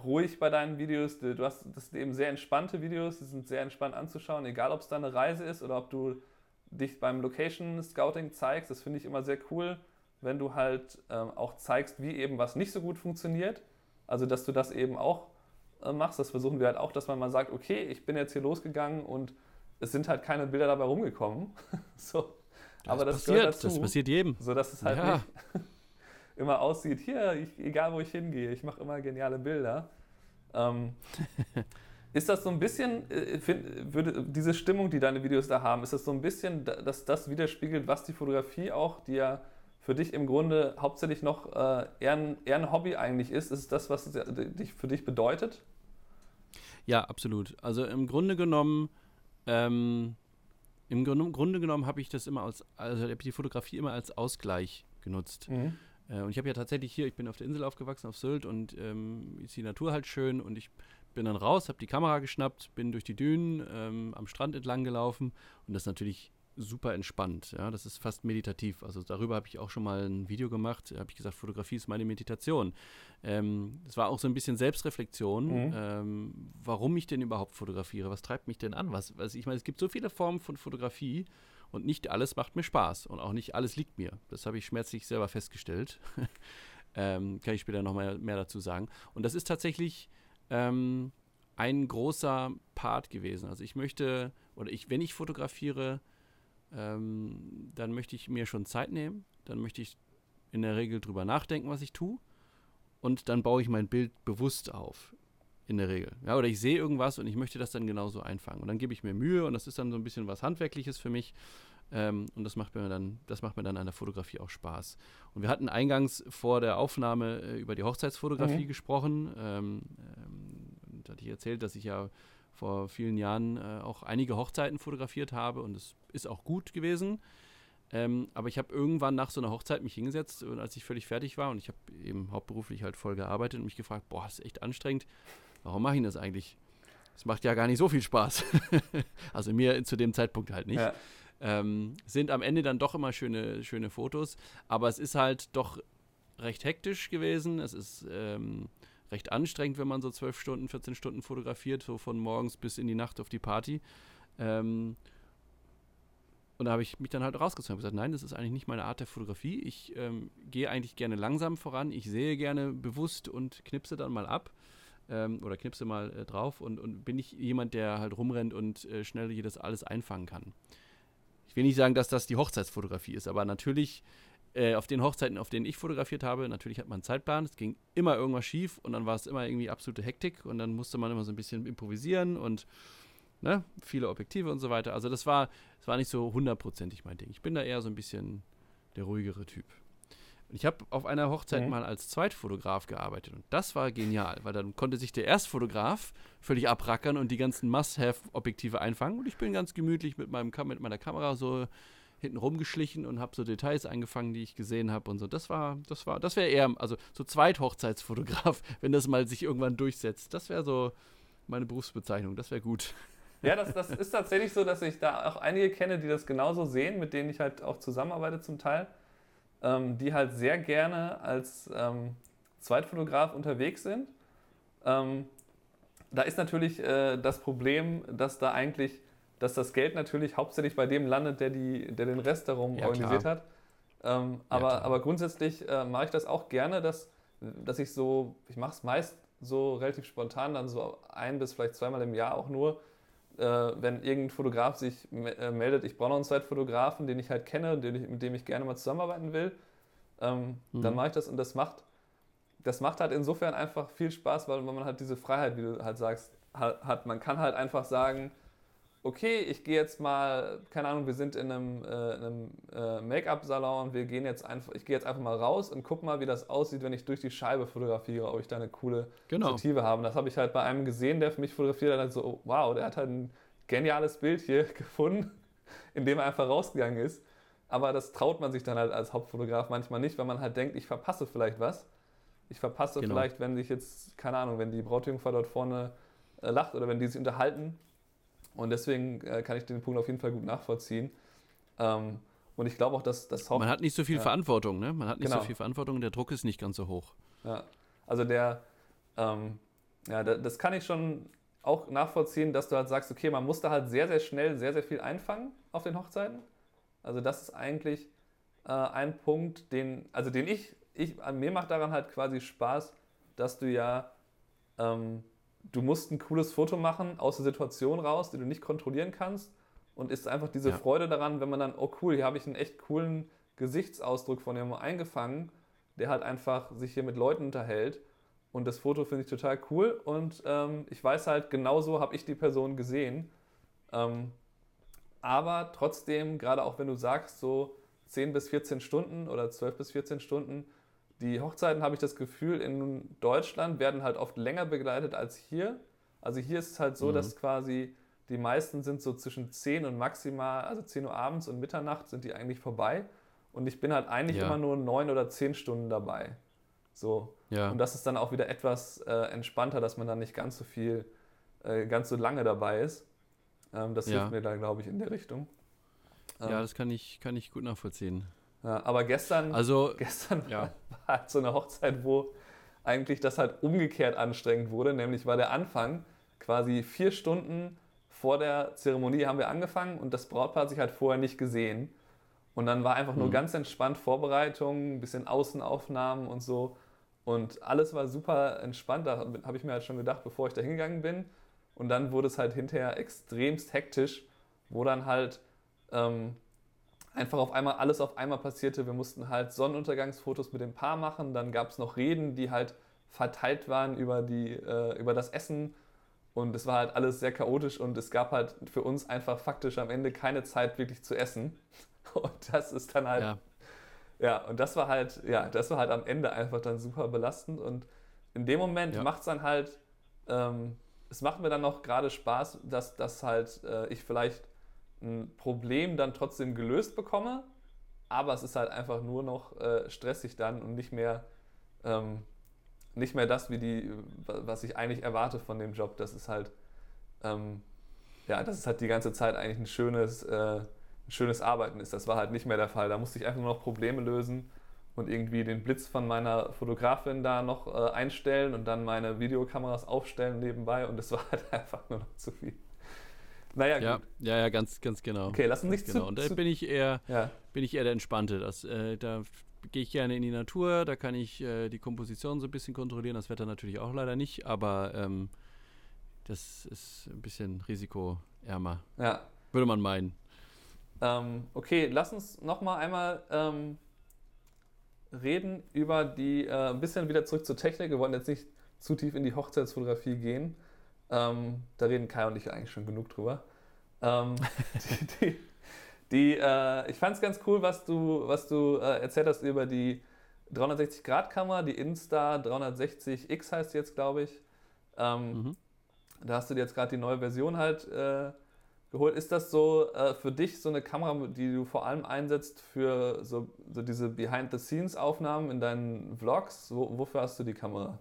ruhig bei deinen Videos. Du hast das sind eben sehr entspannte Videos, die sind sehr entspannt anzuschauen, egal ob es da eine Reise ist oder ob du dich beim Location Scouting zeigst. Das finde ich immer sehr cool, wenn du halt ähm, auch zeigst, wie eben was nicht so gut funktioniert. Also dass du das eben auch äh, machst. Das versuchen wir halt auch, dass man mal sagt, okay, ich bin jetzt hier losgegangen und es sind halt keine Bilder dabei rumgekommen. so. Aber das passiert, gehört dazu. das passiert jedem. So dass es halt Ja. nicht immer aussieht, hier, ich, egal wo ich hingehe, ich mache immer geniale Bilder. Ähm, ist das so ein bisschen, äh, find, würde diese Stimmung, die deine Videos da haben, ist das so ein bisschen, da- dass das widerspiegelt, was die Fotografie auch, die ja für dich im Grunde hauptsächlich noch äh, eher, ein, eher ein Hobby eigentlich ist, ist das, was dich für dich bedeutet? Ja, absolut. Also im Grunde genommen, ähm, im Grunde, genommen habe ich das immer als, also habe ich die Fotografie immer als Ausgleich genutzt. Äh, und ich habe ja tatsächlich hier, ich bin auf der Insel aufgewachsen, auf Sylt, und ähm, ist die Natur halt schön und ich bin dann raus, habe die Kamera geschnappt, bin durch die Dünen ähm, am Strand entlang gelaufen und das ist natürlich super entspannt. Ja, das ist fast meditativ. Also darüber habe ich auch schon mal ein Video gemacht. Da habe ich gesagt, Fotografie ist meine Meditation. Ähm, das war auch so ein bisschen Selbstreflexion, Mhm. ähm, warum ich denn überhaupt fotografiere. Was treibt mich denn an? Was, was ich meine, es gibt so viele Formen von Fotografie und nicht alles macht mir Spaß und auch nicht alles liegt mir. Das habe ich schmerzlich selber festgestellt. ähm, kann ich später noch mehr dazu sagen. Und das ist tatsächlich ähm, ein großer Part gewesen. Also ich möchte, oder ich, wenn ich fotografiere, ähm, dann möchte ich mir schon Zeit nehmen. Dann möchte ich in der Regel drüber nachdenken, was ich tue. Und dann baue ich mein Bild bewusst auf. In der Regel. Ja, oder ich sehe irgendwas und ich möchte das dann genauso einfangen. Und dann gebe ich mir Mühe und das ist dann so ein bisschen was Handwerkliches für mich. Ähm, und das macht mir dann, das macht mir dann an der Fotografie auch Spaß. Und wir hatten eingangs vor der Aufnahme äh, über die Hochzeitsfotografie Mhm. gesprochen. Ähm, ähm, da hatte ich erzählt, dass ich ja vor vielen Jahren äh, auch einige Hochzeiten fotografiert habe und es ist auch gut gewesen. Ähm, aber ich habe irgendwann nach so einer Hochzeit mich hingesetzt, und als ich völlig fertig war und ich habe eben hauptberuflich halt voll gearbeitet und mich gefragt, boah, das ist echt anstrengend. Warum mache ich das eigentlich? Es macht ja gar nicht so viel Spaß. also mir zu dem Zeitpunkt halt nicht. Ja. Ähm, sind am Ende dann doch immer schöne, schöne Fotos, aber es ist halt doch recht hektisch gewesen. Es ist ähm, recht anstrengend, wenn man so 12 Stunden, 14 Stunden fotografiert, so von morgens bis in die Nacht auf die Party. Ähm, und da habe ich mich dann halt rausgezogen und gesagt, nein, das ist eigentlich nicht meine Art der Fotografie. Ich ähm, gehe eigentlich gerne langsam voran. Ich sehe gerne bewusst und knipse dann mal ab ähm, oder knipse mal äh, drauf und, und bin nicht jemand, der halt rumrennt und äh, schnell jedes alles einfangen kann. Ich will nicht sagen, dass das die Hochzeitsfotografie ist, aber natürlich äh, auf den Hochzeiten, auf denen ich fotografiert habe, natürlich hat man einen Zeitplan. Es ging immer irgendwas schief und dann war es immer irgendwie absolute Hektik und dann musste man immer so ein bisschen improvisieren und ne, viele Objektive und so weiter. Also das war, das war nicht so hundertprozentig mein Ding. Ich bin da eher so ein bisschen der ruhigere Typ. Und ich habe auf einer Hochzeit Mhm. mal als Zweitfotograf gearbeitet und das war genial, weil dann konnte sich der Erstfotograf völlig abrackern und die ganzen Must-Have-Objektive einfangen und ich bin ganz gemütlich mit, meinem, mit meiner Kamera so hinten rumgeschlichen und habe so Details eingefangen, die ich gesehen habe und so. Das war, das war, das wäre eher, also so Zweithochzeitsfotograf, wenn das mal sich irgendwann durchsetzt. Das wäre so meine Berufsbezeichnung, das wäre gut. Ja, das, das ist tatsächlich so, dass ich da auch einige kenne, die das genauso sehen, mit denen ich halt auch zusammenarbeite zum Teil, ähm, die halt sehr gerne als ähm, Zweitfotograf unterwegs sind. Ähm, da ist natürlich äh, das Problem, dass da eigentlich, dass das Geld natürlich hauptsächlich bei dem landet, der, die, der den Rest darum ja, organisiert klar. hat. Ähm, aber, ja, aber grundsätzlich äh, mache ich das auch gerne, dass, dass ich so, ich mache es meist so relativ spontan, dann so ein bis vielleicht zweimal im Jahr auch nur, wenn irgendein Fotograf sich äh, meldet, ich brauche noch einen Zeitfotografen, den ich halt kenne, mit dem ich gerne mal zusammenarbeiten will, ähm, mhm. dann mache ich das und das macht, das macht halt insofern einfach viel Spaß, weil man halt diese Freiheit, wie du halt sagst, hat. Man kann halt einfach sagen, okay, ich gehe jetzt mal, keine Ahnung, wir sind in einem, äh, einem äh, Make-up-Salon und wir gehen jetzt einfach, ich gehe jetzt einfach mal raus und guck mal, wie das aussieht, wenn ich durch die Scheibe fotografiere, ob ich da eine coole genau. Motive habe. Das habe ich halt bei einem gesehen, der für mich fotografiert hat, halt so, oh, wow, der hat halt ein geniales Bild hier gefunden, in dem er einfach rausgegangen ist. Aber das traut man sich dann halt als Hauptfotograf manchmal nicht, weil man halt denkt, ich verpasse vielleicht was. Ich verpasse genau. vielleicht, wenn sich jetzt, keine Ahnung, wenn die Brautjungfer dort vorne äh, lacht oder wenn die sich unterhalten und deswegen äh, kann ich den Punkt auf jeden Fall gut nachvollziehen. Ähm, und ich glaube auch, dass das Man hat nicht so viel ja. Verantwortung, ne? Man hat nicht genau. so viel Verantwortung, der Druck ist nicht ganz so hoch. Ja, also der, ähm, ja, das kann ich schon auch nachvollziehen, dass du halt sagst, okay, man muss da halt sehr, sehr schnell sehr, sehr viel einfangen auf den Hochzeiten. Also das ist eigentlich äh, ein Punkt, den, also den ich, ich, an mir macht daran halt quasi Spaß, dass du ja ähm, du musst ein cooles Foto machen aus der Situation raus, die du nicht kontrollieren kannst. Und ist einfach diese ja. Freude daran, wenn man dann, oh cool, hier habe ich einen echt coolen Gesichtsausdruck von jemandem eingefangen, der halt einfach sich hier mit Leuten unterhält. Und das Foto finde ich total cool. Und ähm, ich weiß halt, genauso habe ich die Person gesehen. Ähm, aber trotzdem, gerade auch wenn du sagst, so 10 bis 14 Stunden oder 12 bis 14 Stunden, die Hochzeiten, habe ich das Gefühl, in Deutschland werden halt oft länger begleitet als hier. Also hier ist es halt so, mhm. dass quasi die meisten sind so zwischen 10 und maximal, also 10 Uhr abends und Mitternacht sind die eigentlich vorbei. Und ich bin halt eigentlich ja. immer nur 9 oder 10 Stunden dabei. So. Ja. Und das ist dann auch wieder etwas äh, entspannter, dass man dann nicht ganz so viel, äh, ganz so lange dabei ist. Ähm, das ja. hilft mir da, glaube ich, in der Richtung. Ähm, ja, das kann ich, kann ich gut nachvollziehen. Ja, aber gestern, also, gestern ja. halt so eine Hochzeit, wo eigentlich das halt umgekehrt anstrengend wurde. Nämlich war der Anfang quasi vier Stunden vor der Zeremonie haben wir angefangen und das Brautpaar hat sich halt vorher nicht gesehen. Und dann war einfach nur mhm. ganz entspannt Vorbereitung, ein bisschen Außenaufnahmen und so. Und alles war super entspannt. Da habe ich mir halt schon gedacht, bevor ich da hingegangen bin. Und dann wurde es halt hinterher extremst hektisch, wo dann halt ähm, einfach auf einmal alles auf einmal passierte. Wir mussten halt Sonnenuntergangsfotos mit dem Paar machen. Dann gab es noch Reden, die halt verteilt waren über, die, äh, über das Essen. Und es war halt alles sehr chaotisch und es gab halt für uns einfach faktisch am Ende keine Zeit wirklich zu essen. Und das ist dann halt. Ja, ja und das war halt, ja, das war halt am Ende einfach dann super belastend. Und in dem Moment ja. macht es dann halt, ähm, es macht mir dann noch gerade Spaß, dass, dass halt äh, ich vielleicht ein Problem dann trotzdem gelöst bekomme, aber es ist halt einfach nur noch äh, stressig dann und nicht mehr, ähm, nicht mehr das, wie die, was ich eigentlich erwarte von dem Job. Das ist halt, ähm, ja, das ist halt die ganze Zeit eigentlich ein schönes, äh, ein schönes Arbeiten ist. Das war halt nicht mehr der Fall. Da musste ich einfach nur noch Probleme lösen und irgendwie den Blitz von meiner Fotografin da noch äh, einstellen und dann meine Videokameras aufstellen nebenbei und es war halt einfach nur noch zu viel. Naja, ja, gut. Ja, ja, ganz, ganz genau. Okay, lass uns nicht genau. zu, Und da bin ich eher, ja. bin ich eher der Entspannte. Das, äh, da gehe ich gerne in die Natur, da kann ich äh, die Komposition so ein bisschen kontrollieren, das Wetter natürlich auch leider nicht, aber ähm, das ist ein bisschen risikoärmer. Ja. Würde man meinen. Ähm, okay, lass uns nochmal einmal ähm, reden über die, äh, ein bisschen wieder zurück zur Technik. Wir wollen jetzt nicht zu tief in die Hochzeitsfotografie gehen. Ähm, da reden Kai und ich eigentlich schon genug drüber. Ähm, die, die, die äh, ich fand es ganz cool, was du, was du äh, erzählt hast über die 360-Grad-Kamera, die Insta 360X heißt jetzt, glaube ich. Ähm, mhm. Da hast du dir jetzt gerade die neue Version halt äh, geholt. Ist das so äh, für dich so eine Kamera, die du vor allem einsetzt für so, so diese Behind-the-Scenes-Aufnahmen in deinen Vlogs? Wo, wofür hast du die Kamera?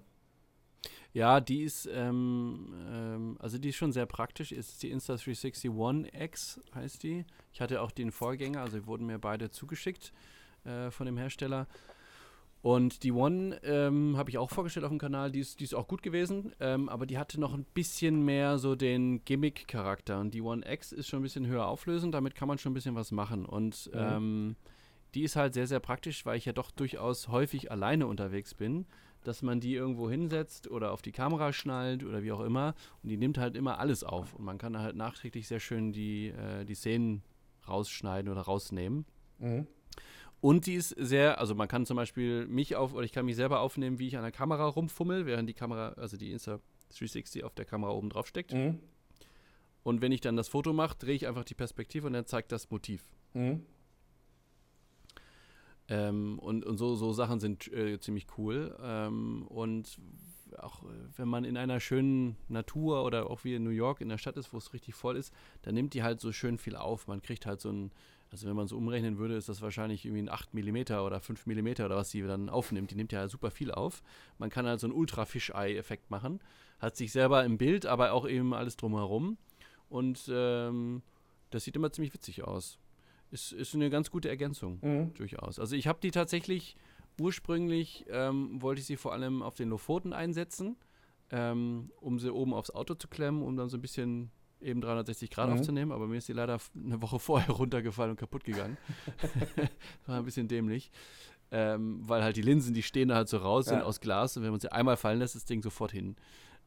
Ja, die ist, ähm, ähm, also die ist schon sehr praktisch. Ist die Insta360 One X, heißt die. Ich hatte auch den Vorgänger, also wurden mir beide zugeschickt äh, von dem Hersteller. Und die One ähm, habe ich auch vorgestellt auf dem Kanal, die ist, die ist auch gut gewesen, ähm, aber die hatte noch ein bisschen mehr so den Gimmick-Charakter. Und die One X ist schon ein bisschen höher auflösend, damit kann man schon ein bisschen was machen. Und mhm. ähm, die ist halt sehr, sehr praktisch, weil ich ja doch durchaus häufig alleine unterwegs bin dass man die irgendwo hinsetzt oder auf die Kamera schnallt oder wie auch immer. Und die nimmt halt immer alles auf. Und man kann halt nachträglich sehr schön die, äh, die Szenen rausschneiden oder rausnehmen. Mhm. Und die ist sehr, also man kann zum Beispiel mich auf, oder ich kann mich selber aufnehmen, wie ich an der Kamera rumfummel, während die Kamera, also die Insta 360 auf der Kamera oben drauf steckt. Mhm. Und wenn ich dann das Foto mache, drehe ich einfach die Perspektive und dann zeigt das Motiv. Mhm. Ähm, und, und so, so Sachen sind äh, ziemlich cool. Ähm, und auch äh, wenn man in einer schönen Natur oder auch wie in New York in der Stadt ist, wo es richtig voll ist, dann nimmt die halt so schön viel auf. Man kriegt halt so ein, also wenn man so umrechnen würde, ist das wahrscheinlich irgendwie ein 8 mm oder 5 mm oder was sie dann aufnimmt. Die nimmt ja super viel auf. Man kann halt so einen Ultra-Fischei-Effekt machen. Hat sich selber im Bild, aber auch eben alles drumherum. Und ähm, das sieht immer ziemlich witzig aus ist, ist eine ganz gute Ergänzung, mhm. durchaus. Also ich habe die tatsächlich, ursprünglich ähm, wollte ich sie vor allem auf den Lofoten einsetzen, ähm, um sie oben aufs Auto zu klemmen, um dann so ein bisschen eben 360 Grad mhm. aufzunehmen, aber mir ist die leider eine Woche vorher runtergefallen und kaputt gegangen. War ein bisschen dämlich. Ähm, weil halt die Linsen, die stehen da halt so raus, ja. sind aus Glas und wenn man sie einmal fallen lässt, ist das Ding sofort hin.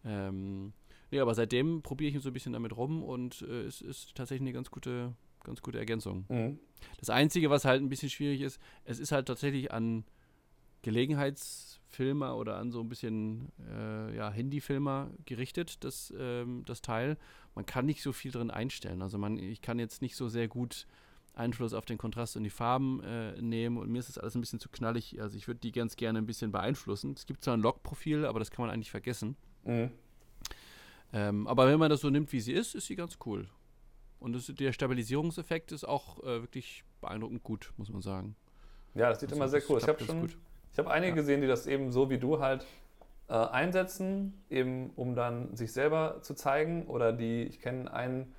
Ähm, nee, aber seitdem probiere ich so ein bisschen damit rum und äh, es ist tatsächlich eine ganz gute, ganz gute Ergänzung. Mhm. Das Einzige, was halt ein bisschen schwierig ist, es ist halt tatsächlich an Gelegenheitsfilmer oder an so ein bisschen äh, ja, Handyfilmer gerichtet, das, ähm, das Teil. Man kann nicht so viel drin einstellen. Also man, ich kann jetzt nicht so sehr gut Einfluss auf den Kontrast und die Farben äh, nehmen und mir ist das alles ein bisschen zu knallig. Also ich würde die ganz gerne ein bisschen beeinflussen. Es gibt zwar ein Log-Profil, aber das kann man eigentlich vergessen. Mhm. Ähm, aber wenn man das so nimmt, wie sie ist, ist sie ganz cool. Und das, der Stabilisierungseffekt ist auch äh, wirklich beeindruckend gut, muss man sagen. Ja, das sieht also immer sehr cool aus. Ich habe schon, ich habe einige ja. gesehen, die das eben so wie du halt äh, einsetzen, eben um dann sich selber zu zeigen. Oder die, ich kenne einen,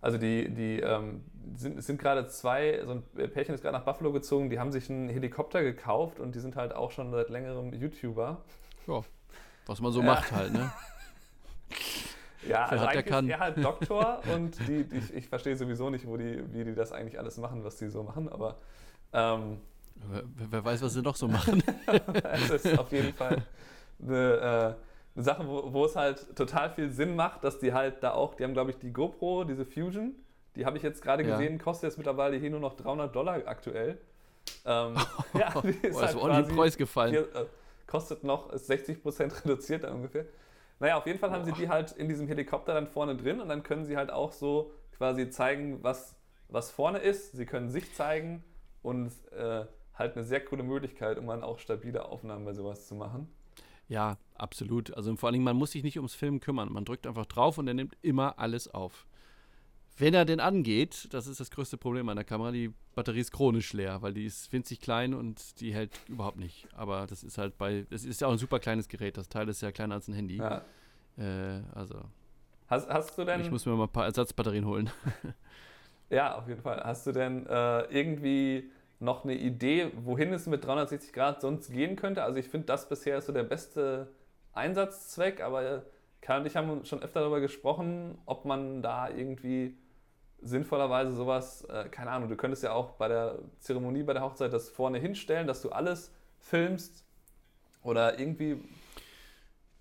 also die, die ähm, sind, sind gerade zwei, so ein Pärchen ist gerade nach Buffalo gezogen, die haben sich einen Helikopter gekauft und die sind halt auch schon seit längerem YouTuber. Ja, was man so ja. macht halt, ne? Ja, also eigentlich kann. ist er halt Doktor und die, die ich, ich, verstehe sowieso nicht, wo die, wie die das eigentlich alles machen, was die so machen, aber ähm, wer, wer, weiß, was sie noch so machen. es ist auf jeden Fall eine, äh, eine Sache, wo, wo, es halt total viel Sinn macht, dass die halt da auch, die haben glaube ich die GoPro, diese Fusion, die habe ich jetzt gerade ja. gesehen, kostet jetzt mittlerweile hier nur noch 300 Dollar aktuell. Ähm, ja, die ist oh, halt ist ordentlich Preis gefallen. Hier, äh, kostet noch, ist 60% reduziert ungefähr. Naja, auf jeden Fall haben sie die halt in diesem Helikopter dann vorne drin und dann können sie halt auch so quasi zeigen, was, was vorne ist. Sie können sich zeigen und äh, halt eine sehr coole Möglichkeit, um dann auch stabile Aufnahmen bei sowas zu machen. Ja, absolut. Also vor allen Dingen, man muss sich nicht ums Filmen kümmern. Man drückt einfach drauf und er nimmt immer alles auf. Wenn er denn angeht, das ist das größte Problem an der Kamera, die Batterie ist chronisch leer, weil die ist winzig klein und die hält überhaupt nicht. Aber das ist halt bei, es ist ja auch ein super kleines Gerät, das Teil ist ja kleiner als ein Handy. Ja. Äh, also. Hast, hast du denn. Ich muss mir mal ein paar Ersatzbatterien holen. ja, auf jeden Fall. Hast du denn äh, irgendwie noch eine Idee, wohin es mit 360 Grad sonst gehen könnte? Also ich finde, das bisher ist so der beste Einsatzzweck, aber Kai und ich haben schon öfter darüber gesprochen, ob man da irgendwie sinnvollerweise sowas, äh, keine Ahnung, du könntest ja auch bei der Zeremonie, bei der Hochzeit das vorne hinstellen, dass du alles filmst oder irgendwie.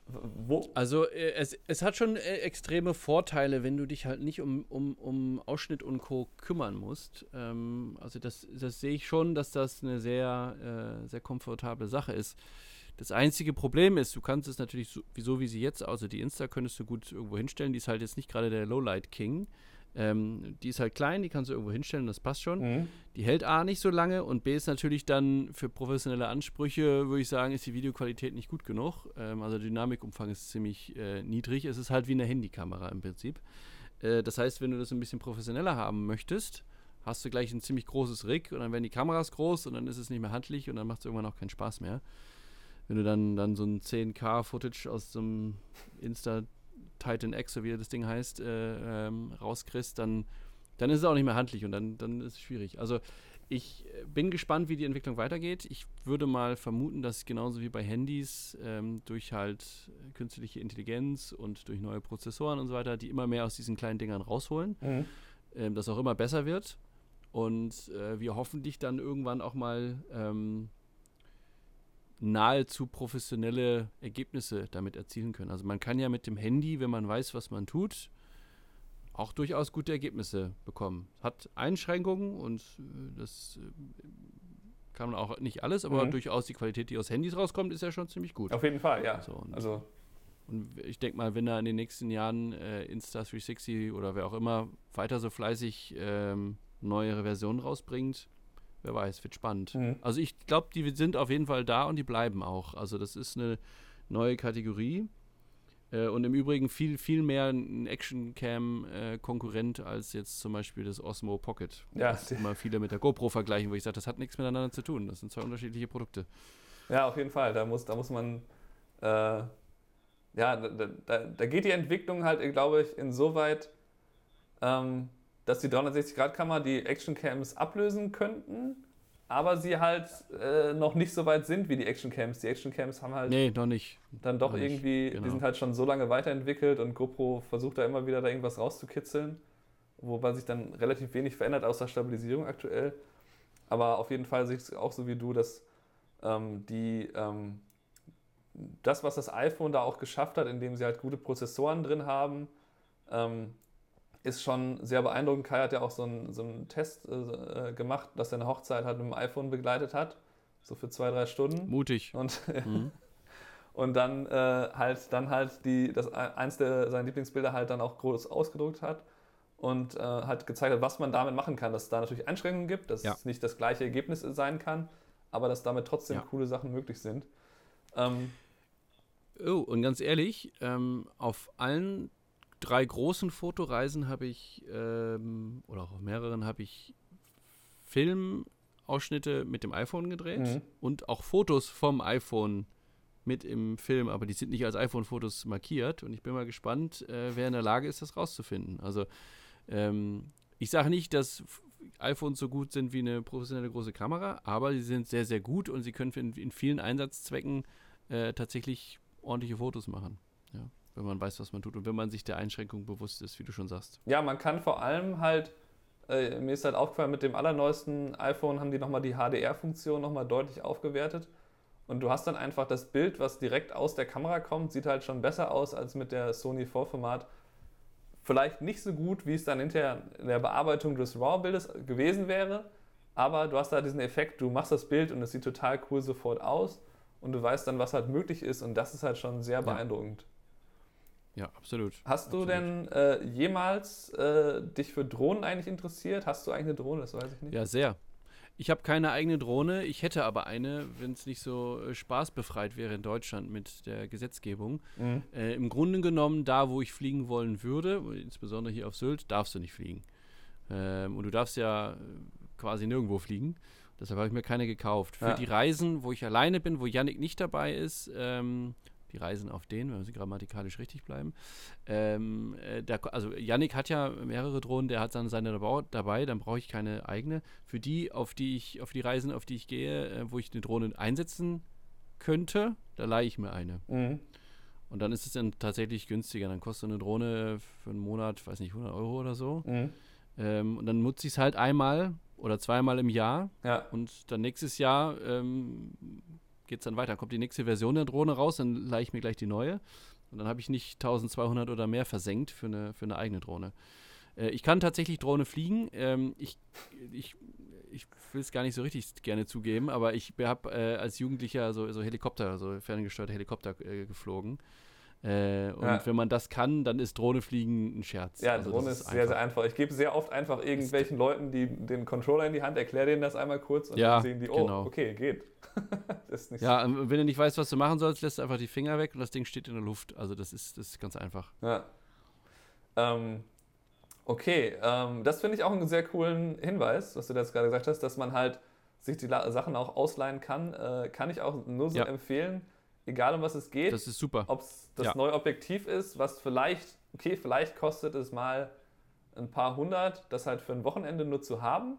Wo? Also äh, es, es hat schon äh, extreme Vorteile, wenn du dich halt nicht um, um, um Ausschnitt und Co. kümmern musst. Ähm, also das, das sehe ich schon, dass das eine sehr, äh, sehr komfortable Sache ist. Das einzige Problem ist, du kannst es natürlich so, so wie sie jetzt, also die Insta könntest du gut irgendwo hinstellen, die ist halt jetzt nicht gerade der Lowlight King. Ähm, die ist halt klein, die kannst du irgendwo hinstellen, das passt schon. Mhm. Die hält A nicht so lange und B ist natürlich dann für professionelle Ansprüche, würde ich sagen, ist die Videoqualität nicht gut genug. Ähm, also der Dynamikumfang ist ziemlich äh, niedrig. Es ist halt wie eine Handykamera im Prinzip. Äh, das heißt, wenn du das ein bisschen professioneller haben möchtest, hast du gleich ein ziemlich großes Rig und dann werden die Kameras groß und dann ist es nicht mehr handlich und dann macht es irgendwann auch keinen Spaß mehr. wenn du dann, dann so ein 10K-Footage aus so einem Insta Titan X, so wie das Ding heißt, äh, ähm, rauskriegst, dann, dann ist es auch nicht mehr handlich und dann, dann ist es schwierig. Also ich bin gespannt, wie die Entwicklung weitergeht. Ich würde mal vermuten, dass genauso wie bei Handys ähm, durch halt künstliche Intelligenz und durch neue Prozessoren und so weiter, die immer mehr aus diesen kleinen Dingern rausholen, mhm. ähm, das auch immer besser wird und äh, wir hoffentlich dann irgendwann auch mal ähm, nahezu professionelle Ergebnisse damit erzielen können. Also man kann ja mit dem Handy, wenn man weiß, was man tut, auch durchaus gute Ergebnisse bekommen. Hat Einschränkungen und äh, das äh, kann man auch nicht alles, aber mhm. durchaus die Qualität, die aus Handys rauskommt, ist ja schon ziemlich gut. Auf jeden Fall, ja. So, und, also und ich denke mal, wenn da in den nächsten Jahren äh, Insta360 oder wer auch immer weiter so fleißig ähm, neuere Versionen rausbringt, wer weiß, wird spannend. Mhm. Also ich glaube, die sind auf jeden Fall da und die bleiben auch. Also das ist eine neue Kategorie. Äh, und im Übrigen viel, viel mehr ein Action-Cam-Konkurrent äh, als jetzt zum Beispiel das Osmo Pocket. Ja. Das immer viele mit der GoPro vergleichen, wo ich sage, das hat nichts miteinander zu tun. Das sind zwei unterschiedliche Produkte. Ja, auf jeden Fall. Da muss, da muss man, äh, ja, da, da, da, geht die Entwicklung halt, glaube ich, insoweit, ähm, dass die 360-Grad-Kamera die Action-Cams ablösen könnten, aber sie halt äh, noch nicht so weit sind wie die Action-Cams. Die Action-Cams haben halt. Nee, noch nicht. Dann doch noch irgendwie, genau. die sind halt schon so lange weiterentwickelt und GoPro versucht da immer wieder da irgendwas rauszukitzeln, wobei sich dann relativ wenig verändert, außer Stabilisierung aktuell. Aber auf jeden Fall sehe ich es auch so wie du, dass ähm, die. Ähm, das, was das iPhone da auch geschafft hat, indem sie halt gute Prozessoren drin haben, ähm, ist schon sehr beeindruckend. Kai hat ja auch so einen, so einen Test äh, gemacht, dass er eine Hochzeit halt mit dem iPhone begleitet hat. So für zwei, drei Stunden. Mutig. Und, mhm. und dann äh, halt dann halt die, das eins der seiner Lieblingsbilder halt dann auch groß ausgedruckt hat und äh, halt gezeigt hat, was man damit machen kann. Dass es da natürlich Einschränkungen gibt, dass ja. es nicht das gleiche Ergebnis sein kann, aber dass damit trotzdem ja. coole Sachen möglich sind. Ähm, oh, und ganz ehrlich, ähm, auf allen drei großen Fotoreisen habe ich, ähm, oder auch mehreren, habe ich Filmausschnitte mit dem iPhone gedreht mhm. und auch Fotos vom iPhone mit im Film, aber die sind nicht als iPhone-Fotos markiert und ich bin mal gespannt, äh, wer in der Lage ist, das rauszufinden. Also ähm, ich sage nicht, dass iPhones so gut sind wie eine professionelle große Kamera, aber sie sind sehr, sehr gut und sie können in, in vielen Einsatzzwecken äh, tatsächlich ordentliche Fotos machen. Ja wenn man weiß, was man tut und wenn man sich der Einschränkung bewusst ist, wie du schon sagst. Ja, man kann vor allem halt, äh, mir ist halt aufgefallen, mit dem allerneuesten iPhone haben die nochmal die HDR-Funktion nochmal deutlich aufgewertet. Und du hast dann einfach das Bild, was direkt aus der Kamera kommt, sieht halt schon besser aus als mit der Sony Vorformat. Vielleicht nicht so gut, wie es dann hinterher in der Bearbeitung des RAW-Bildes gewesen wäre, aber du hast da diesen Effekt, du machst das Bild und es sieht total cool sofort aus und du weißt dann, was halt möglich ist und das ist halt schon sehr beeindruckend. Ja, absolut. Hast absolut. du denn äh, jemals äh, dich für Drohnen eigentlich interessiert? Hast du eine Drohne? Das weiß ich nicht. Ja, sehr. Ich habe keine eigene Drohne, ich hätte aber eine, wenn es nicht so äh, spaßbefreit wäre in Deutschland mit der Gesetzgebung. Mhm. Äh, Im Grunde genommen, da wo ich fliegen wollen würde, insbesondere hier auf Sylt, darfst du nicht fliegen. Ähm, und du darfst ja äh, quasi nirgendwo fliegen. Deshalb habe ich mir keine gekauft. Für ja. die Reisen, wo ich alleine bin, wo Yannick nicht dabei ist, ähm, die Reisen auf den, wenn sie grammatikalisch richtig bleiben. Ähm, äh, der, also Yannick hat ja mehrere Drohnen, der hat dann seine dabei, dann brauche ich keine eigene. Für die, auf die ich, auf die Reisen, auf die ich gehe, äh, wo ich eine Drohne einsetzen könnte, da leihe ich mir eine. Mhm. Und dann ist es dann tatsächlich günstiger. Dann kostet eine Drohne für einen Monat, weiß nicht, 100 Euro oder so. Mhm. Ähm, und dann nutze ich es halt einmal oder zweimal im Jahr. Ja. Und dann nächstes Jahr ähm, geht es dann weiter. Kommt die nächste Version der Drohne raus, dann leihe ich mir gleich die neue. Und dann habe ich nicht 1200 oder mehr versenkt für eine, für eine eigene Drohne. Äh, ich kann tatsächlich Drohne fliegen. Ähm, ich, ich, ich will es gar nicht so richtig gerne zugeben, aber ich habe äh, als Jugendlicher so, so Helikopter, so ferngesteuerte Helikopter äh, geflogen. Äh, und ja. wenn man das kann, dann ist Drohne fliegen ein Scherz. Ja, also Drohne ist, ist sehr, sehr einfach. Ich gebe sehr oft einfach irgendwelchen Leuten die, den Controller in die Hand, erkläre denen das einmal kurz und ja, dann sehen die, oh, genau. okay, geht. ja, so. wenn du nicht weißt, was du machen sollst, lässt du einfach die Finger weg und das Ding steht in der Luft. Also das ist, das ist ganz einfach. Ja. Ähm, okay, ähm, das finde ich auch einen sehr coolen Hinweis, was du jetzt gerade gesagt hast, dass man halt sich die Sachen auch ausleihen kann. Äh, kann ich auch nur so ja. empfehlen egal um was es geht. Das ist super. Ob es das ja. neue Objektiv ist, was vielleicht, okay, vielleicht kostet es mal ein paar hundert, das halt für ein Wochenende nur zu haben.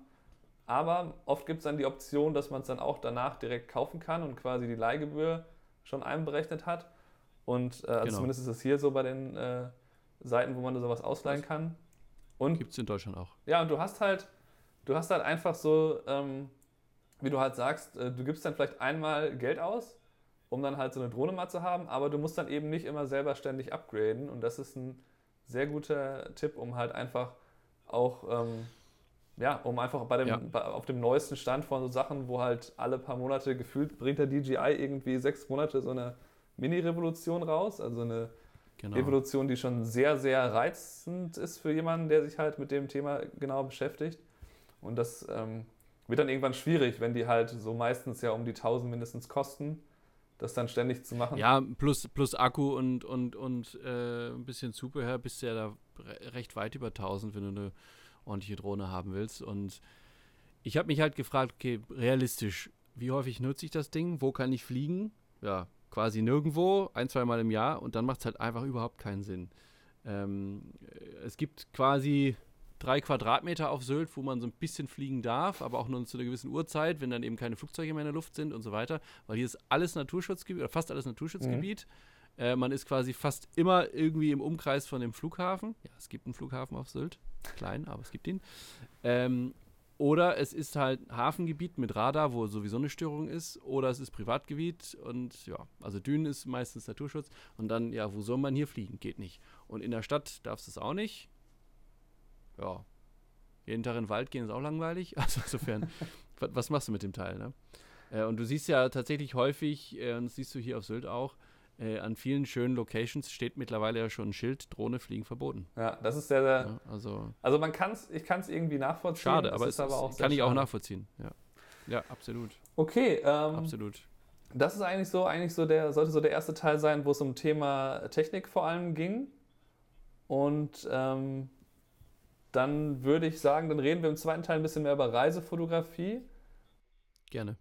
Aber oft gibt es dann die Option, dass man es dann auch danach direkt kaufen kann und quasi die Leihgebühr schon einberechnet hat. Und äh, also genau. zumindest ist es hier so bei den äh, Seiten, wo man sowas ausleihen kann. Und gibt es in Deutschland auch. Ja, und du hast halt, du hast halt einfach so, ähm, wie du halt sagst, äh, du gibst dann vielleicht einmal Geld aus, um dann halt so eine Drohne mal zu haben, aber du musst dann eben nicht immer selber ständig upgraden. Und das ist ein sehr guter Tipp, um halt einfach auch, ähm, ja, um einfach bei dem, ja. bei, auf dem neuesten Stand von so Sachen, wo halt alle paar Monate gefühlt bringt der DJI irgendwie sechs Monate so eine Mini-Revolution raus, also eine genau. Evolution, die schon sehr, sehr reizend ist für jemanden, der sich halt mit dem Thema genau beschäftigt. Und das ähm, wird dann irgendwann schwierig, wenn die halt so meistens ja um die 1000 mindestens kosten, das dann ständig zu machen. Ja, plus, plus Akku und, und, und äh, ein bisschen Zubehör bist du ja da recht weit über 1000, wenn du eine ordentliche Drohne haben willst. Und ich habe mich halt gefragt, okay, realistisch, wie häufig nutze ich das Ding? Wo kann ich fliegen? Ja, quasi nirgendwo, ein, zweimal im Jahr und dann macht es halt einfach überhaupt keinen Sinn. Ähm, es gibt quasi drei Quadratmeter auf Sylt, wo man so ein bisschen fliegen darf, aber auch nur zu einer gewissen Uhrzeit, wenn dann eben keine Flugzeuge mehr in der Luft sind und so weiter, weil hier ist alles Naturschutzgebiet, oder fast alles Naturschutzgebiet. Mhm. Äh, man ist quasi fast immer irgendwie im Umkreis von dem Flughafen. Ja, es gibt einen Flughafen auf Sylt. Klein, aber es gibt ihn. Ähm, oder es ist halt Hafengebiet mit Radar, wo sowieso eine Störung ist. Oder es ist Privatgebiet und ja, also Dünen ist meistens Naturschutz. Und dann, ja, wo soll man hier fliegen? Geht nicht. Und in der Stadt darfst du es auch nicht. Ja. Jeden Tag in den Wald gehen ist auch langweilig. Also insofern, was machst du mit dem Teil, ne? Äh, und du siehst ja tatsächlich häufig, äh, und das siehst du hier auf Sylt auch, äh, an vielen schönen Locations steht mittlerweile ja schon ein Schild, Drohne fliegen verboten. Ja, das ist sehr, sehr. Ja, also, also man kann es, ich kann es irgendwie nachvollziehen. Schade, aber es ist aber auch kann ich schade. auch nachvollziehen. Ja, ja absolut. Okay, ähm, absolut. Das ist eigentlich so, eigentlich so der, sollte so der erste Teil sein, wo es um Thema Technik vor allem ging. Und ähm, dann würde ich sagen, dann reden wir im zweiten Teil ein bisschen mehr über Reisefotografie. Gerne.